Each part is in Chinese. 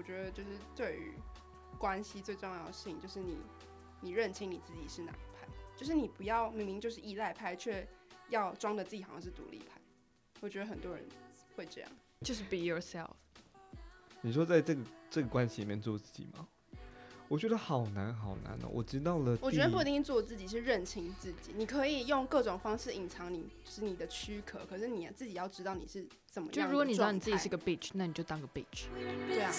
我觉得就是对于关系最重要的事情，就是你你认清你自己是哪一派，就是你不要明明就是依赖派，却要装的自己好像是独立派。我觉得很多人会这样。就是 be yourself。你说在这个这个关系里面做自己吗？我觉得好难好难哦。我知道了，我觉得不一定做自己，是认清自己。你可以用各种方式隐藏你是你的躯壳，可是你自己要知道你是怎么样。就如果你知道你自己是个 bitch，那你就当个 bitch。对啊。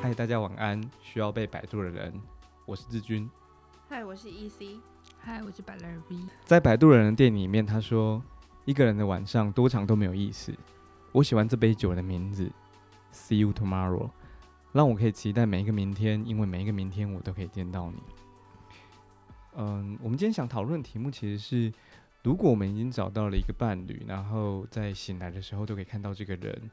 嗨，大家晚安。需要被摆渡的人，我是志军。嗨，我是 EC。嗨，我是百乐 V。在摆渡人的电影里面，他说。一个人的晚上多长都没有意思。我喜欢这杯酒的名字，See you tomorrow，让我可以期待每一个明天，因为每一个明天我都可以见到你。嗯，我们今天想讨论的题目其实是：如果我们已经找到了一个伴侣，然后在醒来的时候都可以看到这个人，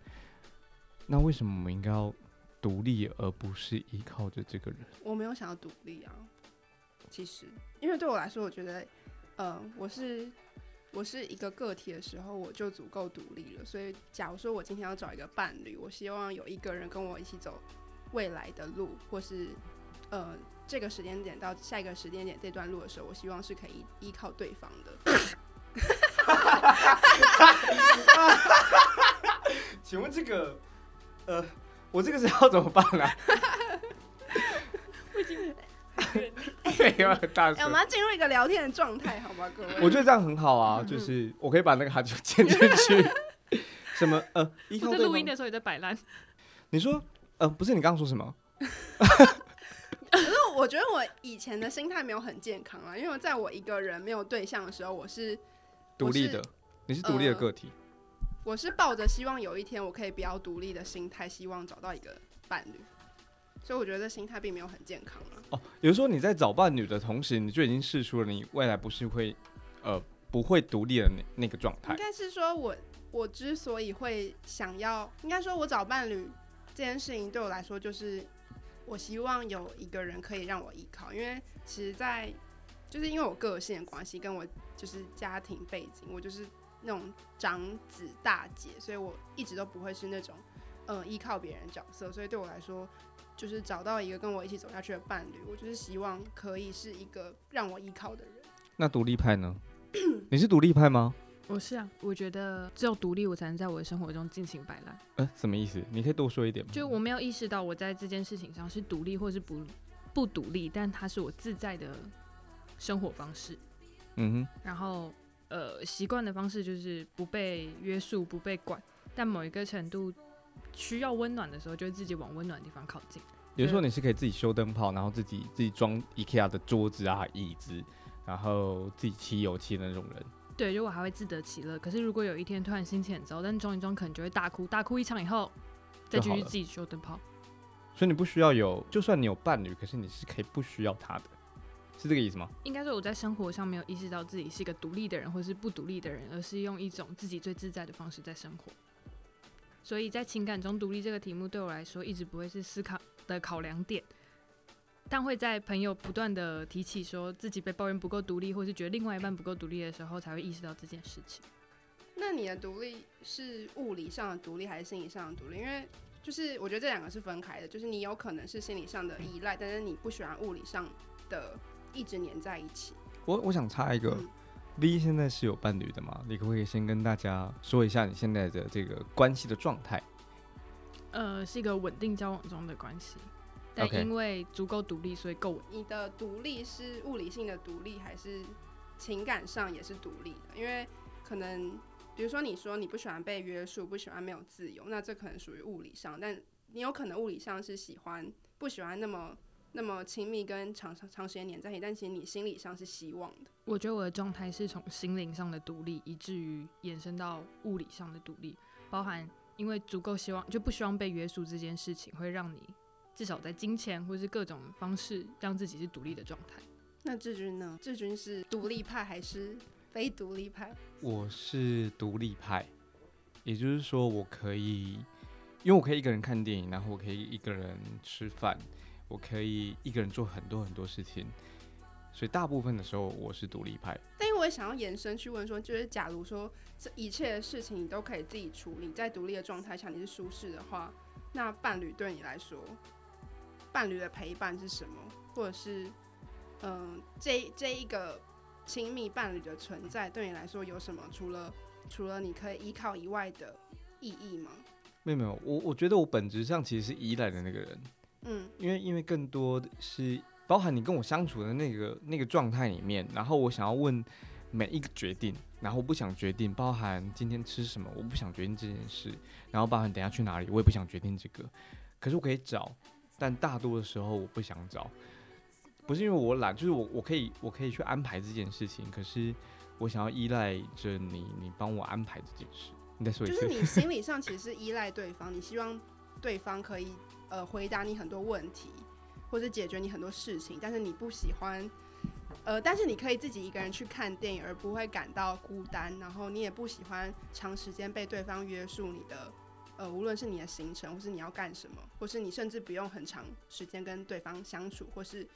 那为什么我们应该要独立，而不是依靠着这个人？我没有想要独立啊，其实，因为对我来说，我觉得，呃，我是。我是一个个体的时候，我就足够独立了。所以，假如说我今天要找一个伴侣，我希望有一个人跟我一起走未来的路，或是呃这个时间点到下一个时间点这段路的时候，我希望是可以依靠对方的。请问这个，呃，我这个是要怎么办 我们要进入一个聊天的状态，好吗，各位？我觉得这样很好啊，就是我可以把那个哈就剪进去。什么？呃，我在录音的时候也在摆烂。你说，呃，不是你刚刚说什么？可是我觉得我以前的心态没有很健康啊，因为在我一个人没有对象的时候，我是独立的。你是独立的个体。我是抱着希望有一天我可以比较独立的心态，希望找到一个伴侣。所以我觉得心态并没有很健康了。哦，也就是说你在找伴侣的同时，你就已经试出了你未来不是会，呃，不会独立的那那个状态。应该是说，我我之所以会想要，应该说我找伴侣这件事情对我来说，就是我希望有一个人可以让我依靠。因为其实，在就是因为我个性的关系，跟我就是家庭背景，我就是那种长子大姐，所以我一直都不会是那种嗯依靠别人角色。所以对我来说。就是找到一个跟我一起走下去的伴侣，我就是希望可以是一个让我依靠的人。那独立派呢？你是独立派吗？我是啊，我觉得只有独立，我才能在我的生活中尽情摆烂。呃，什么意思？你可以多说一点吗？就我没有意识到我在这件事情上是独立或是不不独立，但它是我自在的生活方式。嗯哼。然后呃，习惯的方式就是不被约束、不被管，但某一个程度。需要温暖的时候，就会自己往温暖的地方靠近。比如说，你是可以自己修灯泡，然后自己自己装 IKEA 的桌子啊、椅子，然后自己漆油漆的那种人。对，就我还会自得其乐。可是如果有一天突然心情很糟，但装一装可能就会大哭，大哭一场以后，再继续自己修灯泡。所以你不需要有，就算你有伴侣，可是你是可以不需要他的，是这个意思吗？应该说我在生活上没有意识到自己是一个独立的人，或是不独立的人，而是用一种自己最自在的方式在生活。所以在情感中独立这个题目对我来说一直不会是思考的考量点，但会在朋友不断的提起说自己被抱怨不够独立，或是觉得另外一半不够独立的时候，才会意识到这件事情。那你的独立是物理上的独立还是心理上的独立？因为就是我觉得这两个是分开的，就是你有可能是心理上的依赖，但是你不喜欢物理上的一直黏在一起。我我想插一个。V 现在是有伴侣的吗？你可不可以先跟大家说一下你现在的这个关系的状态？呃，是一个稳定交往中的关系，但因为足够独立，所以够稳。你的独立是物理性的独立，还是情感上也是独立的？因为可能，比如说你说你不喜欢被约束，不喜欢没有自由，那这可能属于物理上，但你有可能物理上是喜欢不喜欢那么。那么亲密跟长长长时间黏在一起，但其实你心理上是希望的。我觉得我的状态是从心灵上的独立，以至于延伸到物理上的独立，包含因为足够希望就不希望被约束这件事情，会让你至少在金钱或是各种方式让自己是独立的状态。那志军呢？志军是独立派还是非独立派？我是独立派，也就是说我可以，因为我可以一个人看电影，然后我可以一个人吃饭。我可以一个人做很多很多事情，所以大部分的时候我是独立派。但因为我也想要延伸去问说，就是假如说这一切的事情你都可以自己处理，在独立的状态下你是舒适的话，那伴侣对你来说，伴侣的陪伴是什么？或者是，嗯，这这一个亲密伴侣的存在对你来说有什么？除了除了你可以依靠以外的意义吗？没有没有，我我觉得我本质上其实是依赖的那个人，嗯。因为因为更多的是包含你跟我相处的那个那个状态里面，然后我想要问每一个决定，然后我不想决定，包含今天吃什么，我不想决定这件事，然后包含等下去哪里，我也不想决定这个，可是我可以找，但大多的时候我不想找，不是因为我懒，就是我我可以我可以去安排这件事情，可是我想要依赖着你，你帮我安排这件事。你再说一次，就是你心理上其实是依赖对方，你希望对方可以呃回答你很多问题，或者解决你很多事情，但是你不喜欢，呃，但是你可以自己一个人去看电影，而不会感到孤单，然后你也不喜欢长时间被对方约束你的，呃，无论是你的行程，或是你要干什么，或是你甚至不用很长时间跟对方相处，或是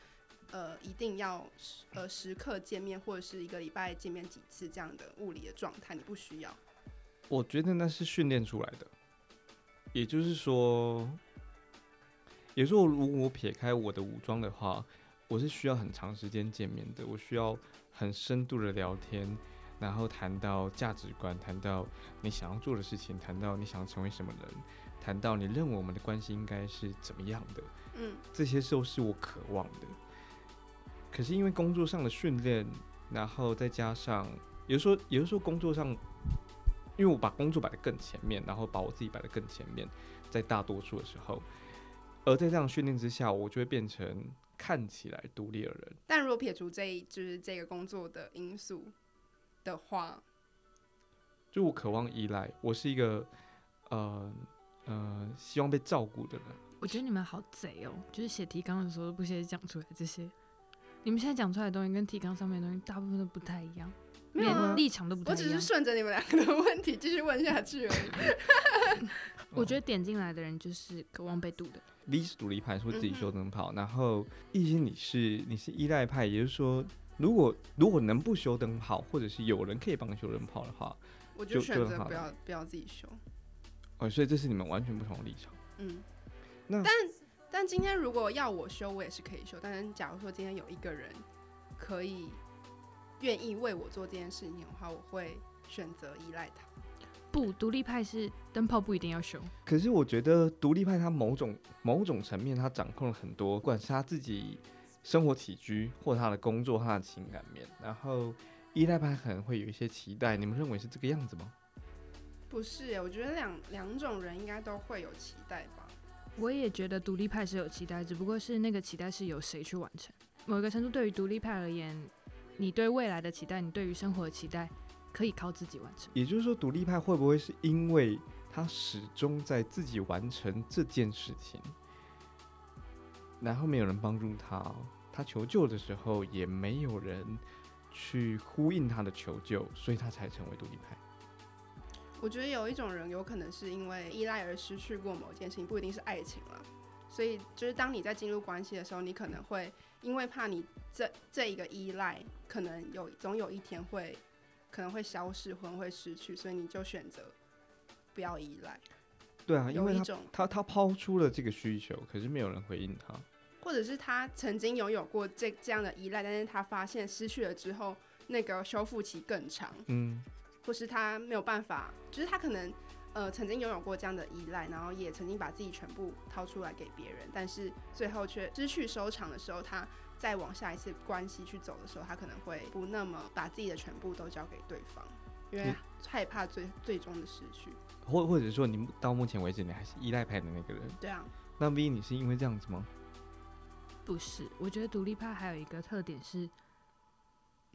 呃一定要时呃时刻见面，或者是一个礼拜见面几次这样的物理的状态，你不需要。我觉得那是训练出来的，也就是说，也就是说，如果我撇开我的武装的话，我是需要很长时间见面的，我需要很深度的聊天，然后谈到价值观，谈到你想要做的事情，谈到你想要成为什么人，谈到你认为我们的关系应该是怎么样的，嗯这些都是我渴望的。可是因为工作上的训练，然后再加上，有时候，有的时候工作上，因为我把工作摆得更前面，然后把我自己摆得更前面，在大多数的时候，而在这样训练之下，我就会变成看起来独立的人。但如果撇除这一就是这个工作的因素的话，就我渴望依赖，我是一个呃呃希望被照顾的人。我觉得你们好贼哦，就是写提纲的时候都不写讲出来这些。你们现在讲出来的东西跟提纲上面的东西大部分都不太一样，没有立场都不太一样我只是。顺着你们两个的问题继续问下去而已。我觉得点进来的人就是渴望被读的。独立派，说自己修灯泡，然后一心你是你是依赖派，也就是说，如果如果能不修灯泡，或者是有人可以帮你修灯泡的话，我就就选择不要不要自己修。哦，所以这是你们完全不同的立场。嗯，那但但今天如果要我修，我也是可以修。但是假如说今天有一个人可以愿意为我做这件事情的话，我会选择依赖他。不，独立派是灯泡不一定要修，可是我觉得独立派他某种某种层面，他掌控了很多，不管是他自己生活起居，或他的工作，他的情感面。然后依赖派可能会有一些期待，你们认为是这个样子吗？不是耶，我觉得两两种人应该都会有期待吧。我也觉得独立派是有期待，只不过是那个期待是由谁去完成。某一个程度，对于独立派而言，你对未来的期待，你对于生活的期待，可以靠自己完成。也就是说，独立派会不会是因为他始终在自己完成这件事情，然后没有人帮助他，他求救的时候也没有人去呼应他的求救，所以他才成为独立派。我觉得有一种人有可能是因为依赖而失去过某件事情，不一定是爱情了。所以就是当你在进入关系的时候，你可能会因为怕你这这一个依赖，可能有总有一天会可能会消失，或者会失去，所以你就选择不要依赖。对啊，因为一种，他他抛出了这个需求，可是没有人回应他。或者是他曾经拥有过这这样的依赖，但是他发现失去了之后，那个修复期更长，嗯，或是他没有办法，就是他可能呃曾经拥有过这样的依赖，然后也曾经把自己全部掏出来给别人，但是最后却失去收场的时候，他再往下一次关系去走的时候，他可能会不那么把自己的全部都交给对方，因为嗯害怕最最终的失去。或或者说你到目前为止你还是依赖派的那个人，对啊，那 V 你是因为这样子吗？不是，我觉得独立派还有一个特点是，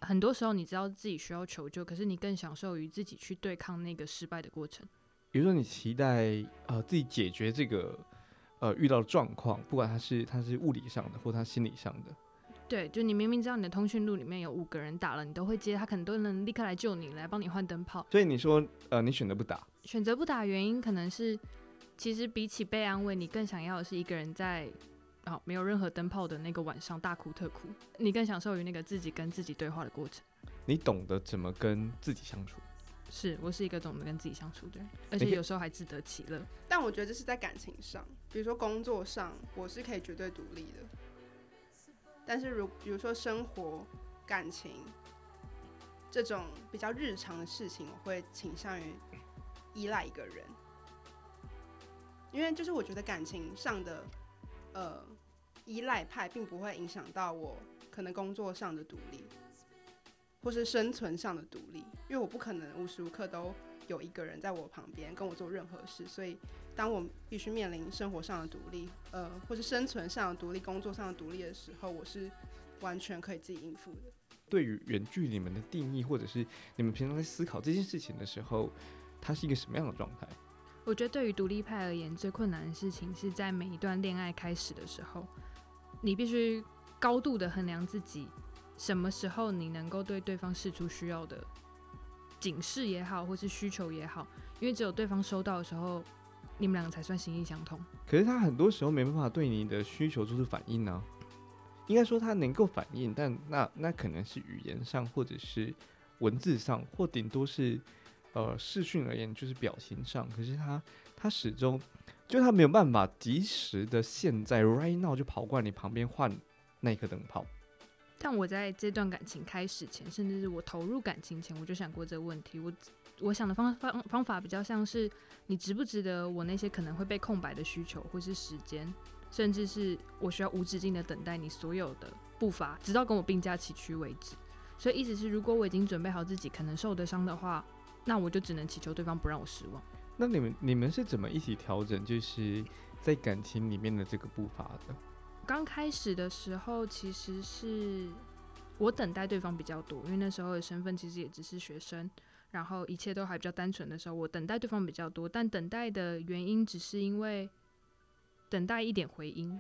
很多时候你知道自己需要求救，可是你更享受于自己去对抗那个失败的过程。比如说你期待呃自己解决这个呃遇到的状况，不管他是他是物理上的或他心理上的，对，就你明明知道你的通讯录里面有五个人打了，你都会接，他可能都能立刻来救你，来帮你换灯泡。所以你说呃你选择不打，选择不打原因可能是，其实比起被安慰，你更想要的是一个人在哦没有任何灯泡的那个晚上大哭特哭，你更享受于那个自己跟自己对话的过程。你懂得怎么跟自己相处。是我是一个懂得跟自己相处的人，而且有时候还自得其乐。但我觉得这是在感情上，比如说工作上，我是可以绝对独立的。但是如比如说生活、感情这种比较日常的事情，我会倾向于依赖一个人，因为就是我觉得感情上的呃依赖派，并不会影响到我可能工作上的独立，或是生存上的独立，因为我不可能无时无刻都有一个人在我旁边跟我做任何事，所以当我必须面临生活上的独立，呃，或是生存上的独立、工作上的独立的时候，我是完全可以自己应付的。对于远距离你们的定义，或者是你们平常在思考这件事情的时候，它是一个什么样的状态？我觉得对于独立派而言，最困难的事情是在每一段恋爱开始的时候，你必须高度的衡量自己什么时候你能够对对方示出需要的警示也好，或是需求也好，因为只有对方收到的时候，你们两个才算心意相通。可是他很多时候没办法对你的需求做出反应呢、应该说他能够反应，但那那可能是语言上，或者是文字上，或顶多是呃视讯而言就是表情上。可是他他始终就他没有办法及时的现在 right now 就跑过来你旁边换那颗灯泡。但我在这段感情开始前，甚至是我投入感情前，我就想过这个问题。我我想的方方方法比较像是，你值不值得我那些可能会被空白的需求，或是时间，甚至是我需要无止境的等待你所有的步伐，直到跟我并驾齐驱为止。所以意思是，如果我已经准备好自己可能受的伤的话，那我就只能祈求对方不让我失望。那你们你们是怎么一起调整，就是在感情里面的这个步伐的？刚开始的时候，其实是我等待对方比较多，因为那时候的身份其实也只是学生，然后一切都还比较单纯的时候，我等待对方比较多。但等待的原因只是因为等待一点回音，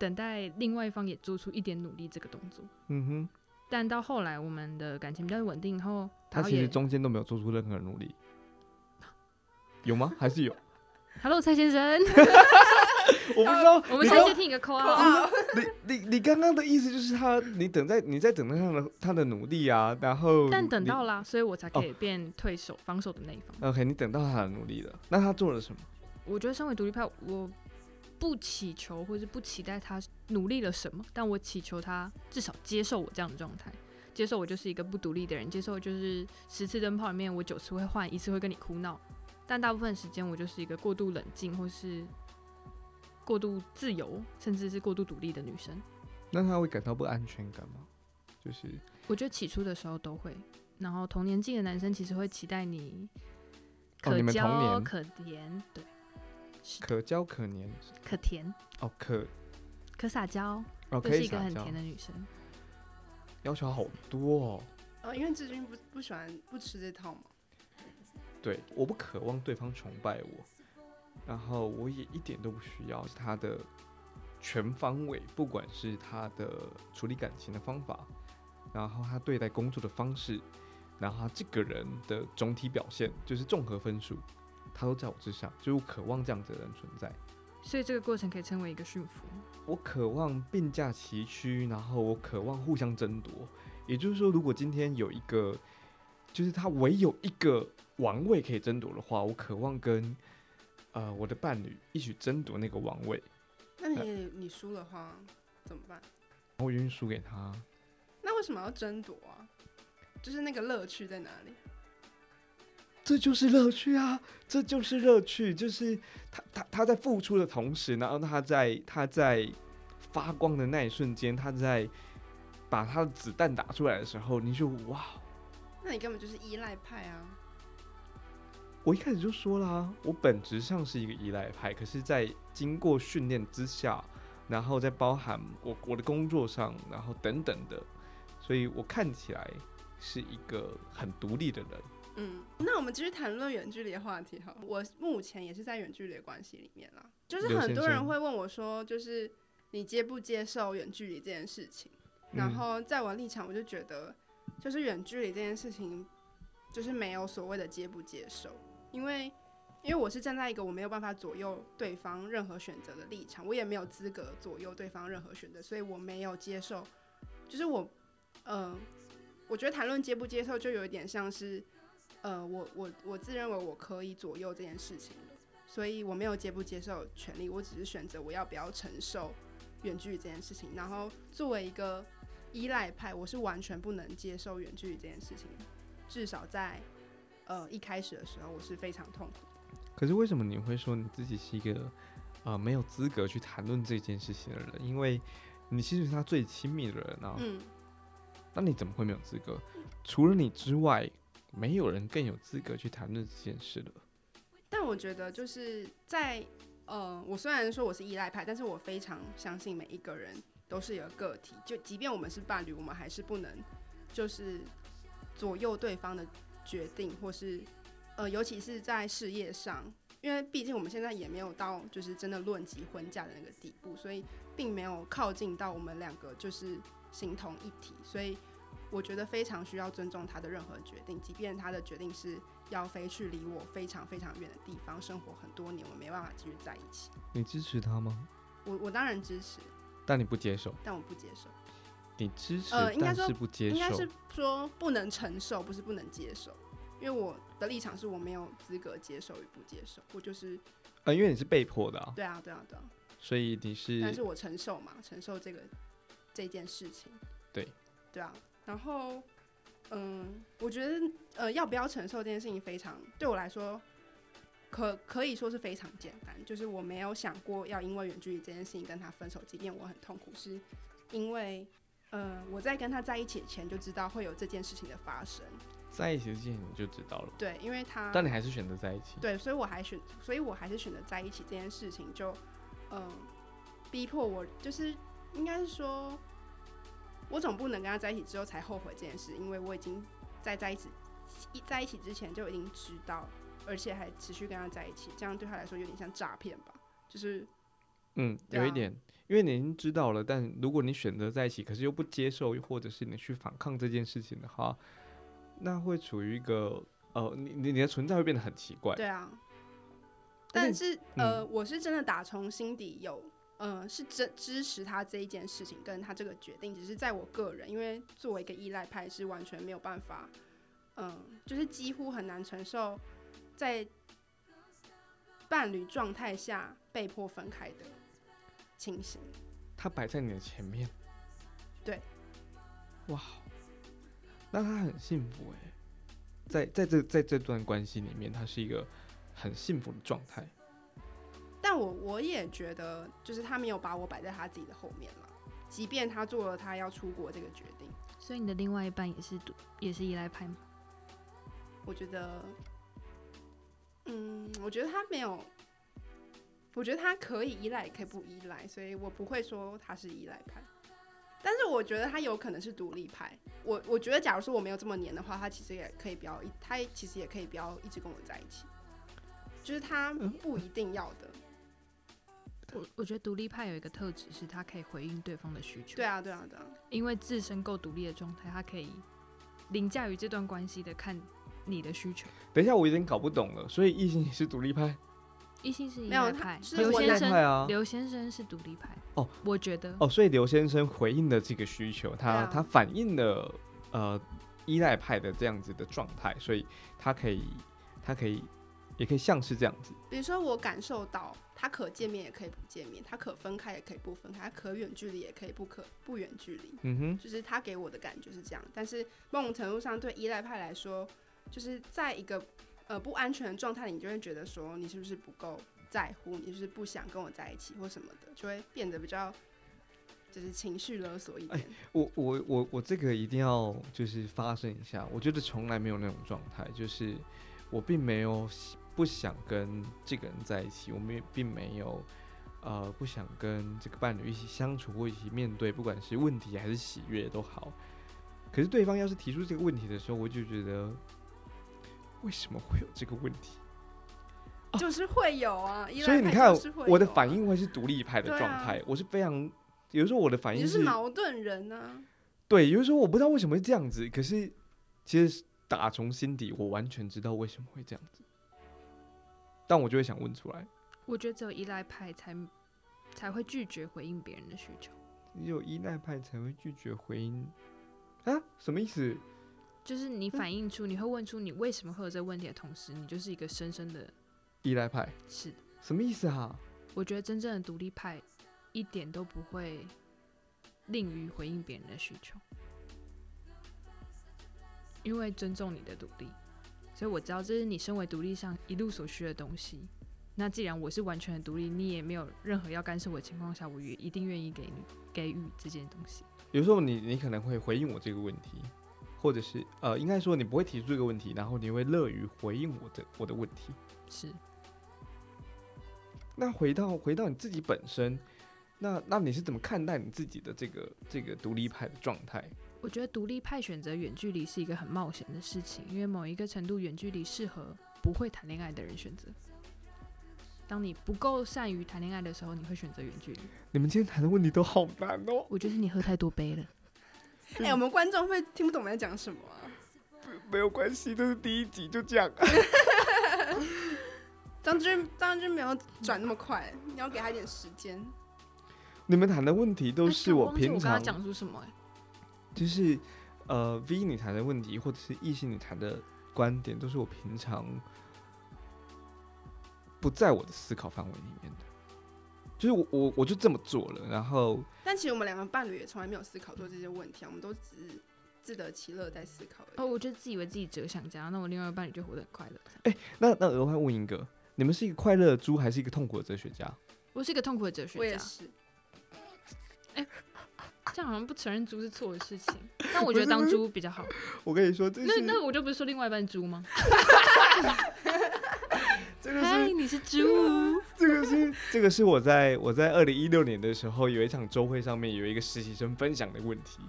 等待另外一方也做出一点努力这个动作。嗯哼，但到后来，我们的感情比较稳定后，他其实中间都没有做出任何努力，有吗？还是有？Hello 蔡先生，我不知道。我们你刚下一节听一个 call。你你你刚刚的意思就是他，你等在你在等待他的他的努力啊，然后但等到啦，所以我才可以变退守、防守的那一方。OK，你等到他的努力了，那他做了什么？我觉得身为独立派，我不祈求或是不期待他努力了什么，但我祈求他至少接受我这样的状态，接受我就是一个不独立的人，接受就是十次灯泡里面我九次会换，一次会跟你哭闹，但大部分时间我就是一个过度冷静或是过度自由，甚至是过度独立的女生。那她会感到不安全感吗？就是我觉得起初的时候都会，然后同年纪的男生其实会期待你可哦你们同交、年？可甜，对，可交可黏可甜、哦，可。可撒娇，哦可是一个很甜，的女生。要求好多哦。哦，因为志军不不喜欢不吃这套嘛，对，我不渴望对方崇拜我，然后我也一点都不需要他的全方位，不管是他的处理感情的方法，然后他对待工作的方式，然后他这个人的总体表现，就是综合分数，他都在我之上，就是我渴望这样子的人存在。所以这个过程可以称为一个驯服。我渴望并驾齐驱，然后我渴望互相争夺。也就是说，如果今天有一个，就是他唯有一个王位可以争夺的话，我渴望跟呃我的伴侣一起争夺那个王位，那你你输的话怎么办？我愿意输给他。那为什么要争夺啊？就是那个乐趣在哪里？这就是乐趣啊！这就是乐趣，就是他他他在付出的同时，然后他在他在发光的那一瞬间，他在把他的子弹打出来的时候，你就哇！那你根本就是依赖派啊！我一开始就说啦，我本质上是一个依赖派，可是，在经过训练之下，然后再包含我我的工作上，然后等等的，所以我看起来是一个很独立的人。嗯，那我们继续谈论远距离的话题哈。我目前也是在远距离的关系里面啦，就是很多人会问我说，就是你接不接受远距离这件事情？然嗯后在我立场，我就觉得，就是远距离这件事情，就是没有所谓的接不接受，因为因为我是站在一个我没有办法左右对方任何选择的立场，我也没有资格左右对方任何选择，所以我没有接受，就是我，嗯、我觉得谈论接不接受，就有一点像是，呃，我我我自认为我可以左右这件事情，所以我没有接不接受权利，我只是选择我要不要承受远距离这件事情。然后作为一个依赖派，我是完全不能接受远距离这件事情，至少在呃一开始的时候，我是非常痛苦。可是为什么你会说你自己是一个呃没有资格去谈论这件事情的人？因为你其实是他最亲密的人啊。嗯，那你怎么会没有资格？除了你之外，没有人更有资格去谈论这件事了。但我觉得就是在呃，我虽然说我是依赖派，但是我非常相信每一个人都是一个个体，就即便我们是伴侣，我们还是不能就是左右对方的决定，或是呃，尤其是在事业上，因为毕竟我们现在也没有到就是真的论及婚嫁的那个地步，所以并没有靠近到我们两个就是形同一体，所以我觉得非常需要尊重他的任何决定，即便他的决定是要飞去离我非常非常远的地方生活很多年，我没办法继续在一起。你支持他吗？我我当然支持，但你不接受。但我不接受。你支持，呃应该说但是不接受应该是。说不能承受，不是不能接受。因为我的立场是我没有资格接受与不接受，我就是呃，因为你是被迫的啊，对啊对啊对啊，所以你是但是我承受嘛，承受这个这件事情。对对啊，然后嗯，我觉得呃要不要承受这件事情非常对我来说。可可以说是非常简单，就是我没有想过要因为远距离这件事情跟他分手，即便我很痛苦，是因为，呃，我在跟他在一起前就知道会有这件事情的发生，在一起之前你就知道了，对，因为他，但你还是选择在一起。对，所以我还选，所以我还是选择在一起。这件事情就，嗯、逼迫我，就是应该是说，我总不能跟他在一起之后才后悔这件事，因为我已经在在一起一在一起之前就已经知道，而且还持续跟他在一起，这样对他来说有点像诈骗吧，就是嗯，啊。有一点，因为你已经知道了，但如果你选择在一起，可是又不接受，或者是你去反抗这件事情的话，那会处于一个呃，你你你的存在会变得很奇怪。对啊，但且是呃，我是真的打从心底有，呃，是真支持他这一件事情跟他这个决定，只是在我个人，因为作为一个依赖派是完全没有办法，嗯、就是几乎很难承受在伴侣状态下被迫分开的情形。他摆在你的前面。对。哇，那他很幸福哎，在在这在这段关系里面，他是一个很幸福的状态。但我我也觉得，就是他没有把我摆在他自己的后面了，即便他做了他要出国这个决定。所以你的另外一半也是独也是依赖派吗？我觉得，嗯，我觉得他没有，我觉得他可以依赖，也可以不依赖，所以我不会说他是依赖派。但是我觉得他有可能是独立派。我我觉得，假如说我没有这么黏的话，他其实也可以不要一，他其实也可以不要一直跟我在一起，就是他不一定要的。我我觉得独立派有一个特质是他可以回应对方的需求，对啊，对啊，对啊，因为自身够独立的状态，他可以凌驾于这段关系的看你的需求。等一下，我有点搞不懂了。所以异性也是独立派异性是依没有他赖派，是刘我先依赖派啊刘先生是独立派哦，我觉得哦，所以刘先生回应的这个需求，他、啊他反映了呃依赖派的这样子的状态，所以他可以他可以也可以像是这样子。比如说我感受到他可见面也可以不见面，他可分开也可以不分开，他可远距离也可以不可不远距离。嗯哼，就是他给我的感觉是这样，但是某种程度上对依赖派来说，就是在一个呃不安全的状态，你就会觉得说你是不是不够在乎，你是不是不想跟我在一起或什么的，就会变得比较就是情绪勒索一点。我我我我这个一定要就是发声一下，我觉得从来没有那种状态，就是我并没有不想跟这个人在一起，我们也并没有呃不想跟这个伴侣一起相处或一起面对，不管是问题还是喜悦都好。可是对方要是提出这个问题的时候，我就觉得为什么会有这个问题？就是会有啊，依赖派所以你看我的反，应会是独立派的状态，我是非常有时候我的反应是矛盾人啊。对，有时候我不知道为什么会这样子，可是其实打从心底我完全知道为什么会这样子，但我就会想问出来，我觉得只有依赖派才才会拒绝回应别人的需求。只有依赖派才会拒绝回应啊？什么意思？就是你反映出，你会问出你为什么会有这个问题的同时，你就是一个深深的依赖派是。什么意思啊？我觉得真正的独立派一点都不会吝于回应别人的需求，因为尊重你的独立，所以我知道这是你身为独立上一路所需的东西。那既然我是完全的独立，你也没有任何要干涉我的情况下，我也一定愿意给你给予这件东西。有时候你你可能会回应我这个问题，或者是呃，应该说你不会提出这个问题，然后你会乐于回应我的我的问题。是。那回到回到你自己本身，那那你是怎么看待你自己的这个这个独立派的状态？我觉得独立派选择远距离是一个很冒险的事情，因为某一个程度远距离适合不会谈恋爱的人选择。当你不够善于谈恋爱的时候，你会选择远距离。你们今天谈的问题都好难哦。我觉得你喝太多杯了。哎，我们观众会听不懂我们在讲什么啊？没有关系，这是第一集，就这样。张军，张军没有转那么快，你要给他一点时间。你们谈的问题都是我平常讲出什么？就是呃，V 你谈的问题，或者是异性你谈的观点，都是我平常。不在我的思考范围里面的，就是我我我就这么做了，然后，但其实我们两个伴侣也从来没有思考过这些问题啊，我们都只是自得其乐在思考。哦，我就自以为自己折想家，那我另外一个伴侣就活得很快乐。哎，那那额外问一个，你们是一个快乐的猪，还是一个痛苦的哲学家？我是一个痛苦的哲学家。我也是。哎，这样好像不承认猪是错的事情，但我觉得当猪比较好。我跟你说，那那我就不是说另外一半猪吗？这个是你是猪，这个是这个是我在我在二零一六年的时候有一场周会上面有一个实习生分享的问题，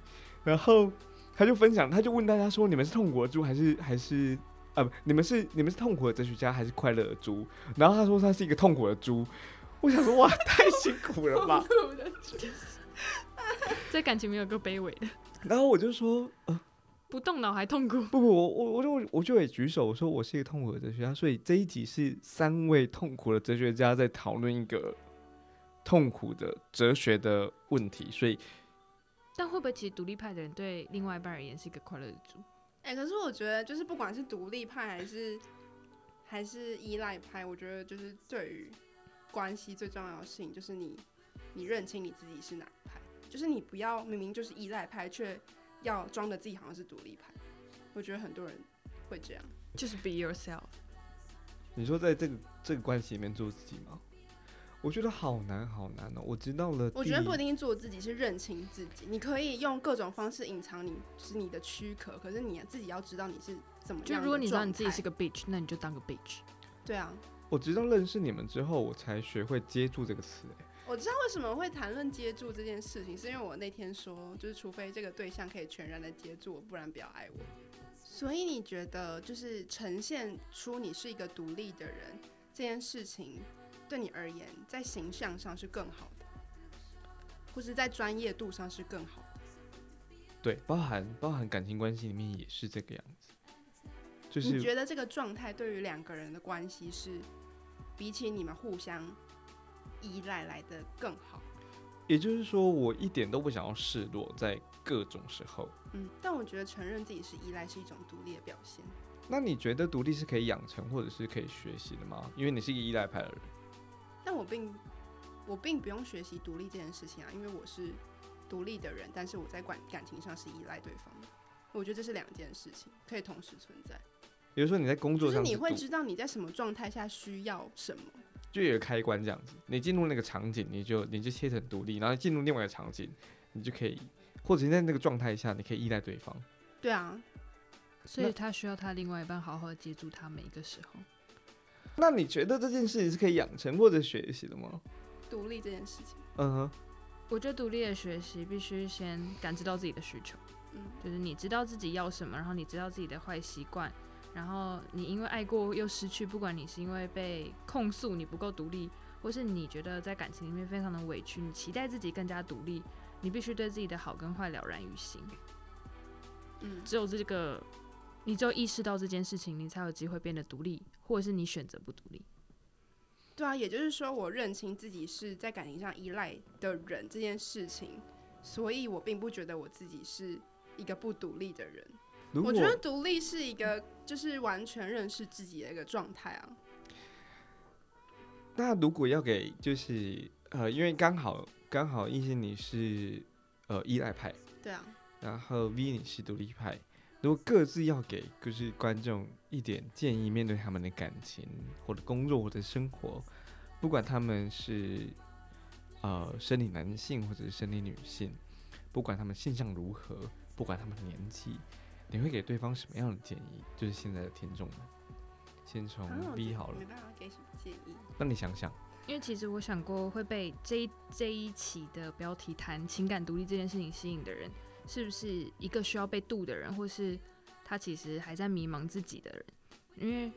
然后他就分享，他就问大家说：你们是痛苦的猪还是还是啊不，你们是你们是痛苦的哲学家还是快乐的猪？然后他说他是一个痛苦的猪，我想说哇，太辛苦了吧 这感情没有够卑微的。然后我就说呃。不动脑还痛苦？不不，我我我就我就得举手，我说我是一个痛苦的哲学家，所以这一集是三位痛苦的哲学家在讨论一个痛苦的哲学的问题，所以，但会不会其实独立派的人对另外一半而言是一个快乐的主？哎，可是我觉得就是不管是独立派还是还是依赖派，我觉得就是对于关系最重要的事情就是你你认清你自己是哪一派，就是你不要明明就是依赖派却。要装的自己好像是独立派，我觉得很多人会这样，就是 be yourself。你说在这个这个关系里面做自己吗？我觉得好难好难哦。我知道了，我觉得不一定做自己，是认清自己。你可以用各种方式隐藏你是你的躯壳，可是你自己要知道你是怎么样。就如果你知道你自己是个 bitch，那你就当个 bitch。对啊，我直到认识你们之后，我才学会接住这个词。哎。我知道为什么会谈论接住这件事情，是因为我那天说，就是除非这个对象可以全然的接住我，不然不要爱我。所以你觉得，就是呈现出你是一个独立的人这件事情，对你而言，在形象上是更好的，或是在专业度上是更好的？对，包含包含感情关系里面也是这个样子。就是你觉得这个状态对于两个人的关系是，比起你们互相。依赖来的更好，也就是说，我一点都不想要示弱，在各种时候。嗯，但我觉得承认自己是依赖是一种独立的表现。那你觉得独立是可以养成或者是可以学习的吗？因为你是一个依赖派的人。但我并我并不用学习独立这件事情啊，因为我是独立的人，但是我在感感情上是依赖对方的。我觉得这是两件事情，可以同时存在。比如说你在工作上，你会知道你在什么状态下需要什么。就有个开关这样子，你进入那个场景，你就你就切成独立，然后进入另外一个场景，你就可以，或者在那个状态下，你可以依赖对方。对啊，所以他需要他另外一半好好接住他每一个时候。那你觉得这件事情是可以养成或者学习的吗？独立这件事情，嗯哼，我觉得独立的学习必须先感知到自己的需求，嗯，就是你知道自己要什么，然后你知道自己的坏习惯。然后你因为爱过又失去，不管你是因为被控诉你不够独立，或是你觉得在感情里面非常的委屈，你期待自己更加独立，你必须对自己的好跟坏了然于心。嗯，只有这个，你只有意识到这件事情，你才有机会变得独立，或者是你选择不独立。对啊，也就是说，我认清自己是在感情上依赖的人这件事情，所以我并不觉得我自己是一个不独立的人。如果我觉得独立是一个就是完全认识自己的一个状态啊。那如果要给就是呃，因为刚好刚好一心你是呃依赖派，对啊，然后 V 你是独立派，如果各自要给就是观众一点建议，面对他们的感情或者工作或者生活，不管他们是呃生理男性或者是生理女性，不管他们性向如何，不管他们的年纪，你会给对方什么样的建议？就是现在的听众们，先从啊我 V 好了没，办法给什么建议。那你想想，因为其实我想过会被这一这一期的标题谈情感独立这件事情吸引的人，是不是一个需要被度的人，或是他其实还在迷茫自己的人？因为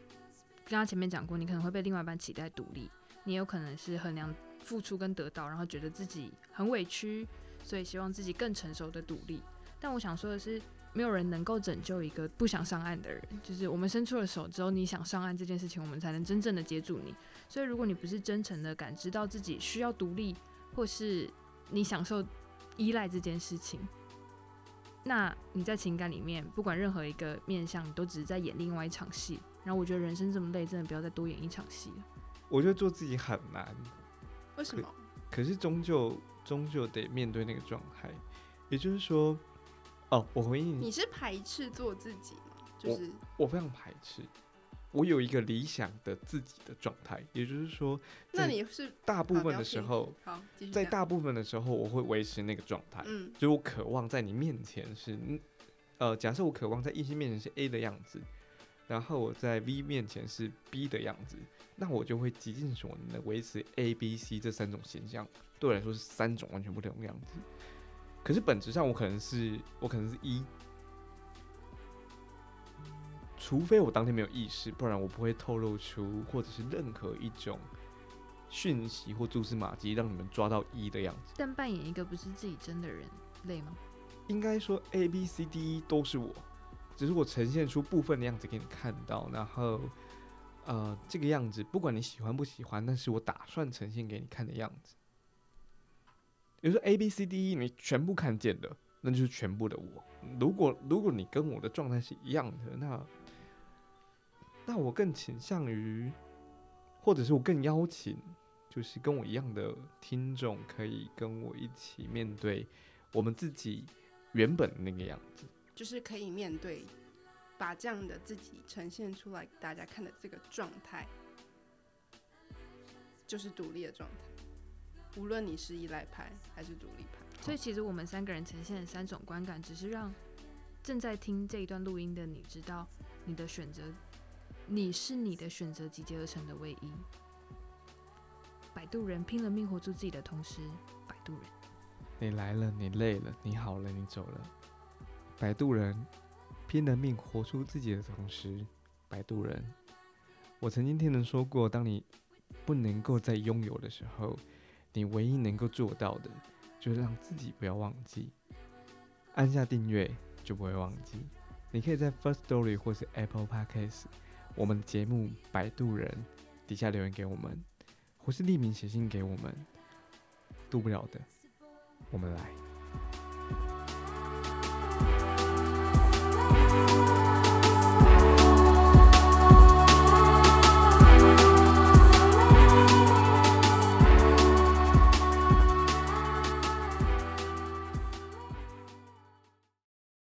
刚刚前面讲过，你可能会被另外一半期待独立，你有可能是衡量付出跟得到，然后觉得自己很委屈，所以希望自己更成熟的独立。但我想说的是，没有人能够拯救一个不想上岸的人，就是我们伸出了手，只有你想上岸这件事情，我们才能真正的接住你。所以，如果你不是真诚的感知到自己需要独立，或是你享受依赖这件事情，那你在情感里面，不管任何一个面向，你都只是在演另外一场戏。然后，我觉得人生这么累，真的不要再多演一场戏了。我觉得做自己很难，为什么？可是终究终究得面对那个状态，也就是说，哦，我回应你你是排斥做自己吗？就是我非常排斥。我有一个理想的自己的状态，也就是说，那你是大部分的时候，好，在大部分的时候，我会维持那个状态，嗯就我渴望在你面前是，嗯呃，假设我渴望在异性面前是 A 的样子，然后我在 V 面前是 B 的样子，那我就会极尽所能的维持 A、B、C 这三种形象，对我来说是三种完全不同的样子。可是本质上我可能是我可能是一，除非我当天没有意识，不然我不会透露出或者是任何一种讯息或蛛丝马迹让你们抓到一的样子。但扮演一个不是自己真的人，累吗？应该说 A B C D E 都是我，只是我呈现出部分的样子给你看到，然后呃这个样子不管你喜欢不喜欢，但是我打算呈现给你看的样子。比如说 A B C D E 你全部看见的，那就是全部的我。如果如果你跟我的状态是一样的，那那我更倾向于，或者是我更邀请，就是跟我一样的听众可以跟我一起面对我们自己原本的那个样子。就是可以面对，把这样的自己呈现出来给大家看的这个状态，就是独立的状态。无论你是依赖派还是独立派，所以其实我们三个人呈现的三种观感，只是让正在听这一段录音的你知道，你的选择，你是你的选择集结而成的唯一。摆渡人拼了命活出自己的同时，摆渡人。你来了，你累了，你好了，你走了。摆渡人拼了命活出自己的同时，摆渡人。我曾经听人说过，当你不能够再拥有的时候，你唯一能够做到的，就是让自己不要忘记。按下订阅就不会忘记。你可以在 First Story 或是 Apple Podcast 我们节目《摆渡人》底下留言给我们，或是匿名写信给我们。渡不了的，我们来。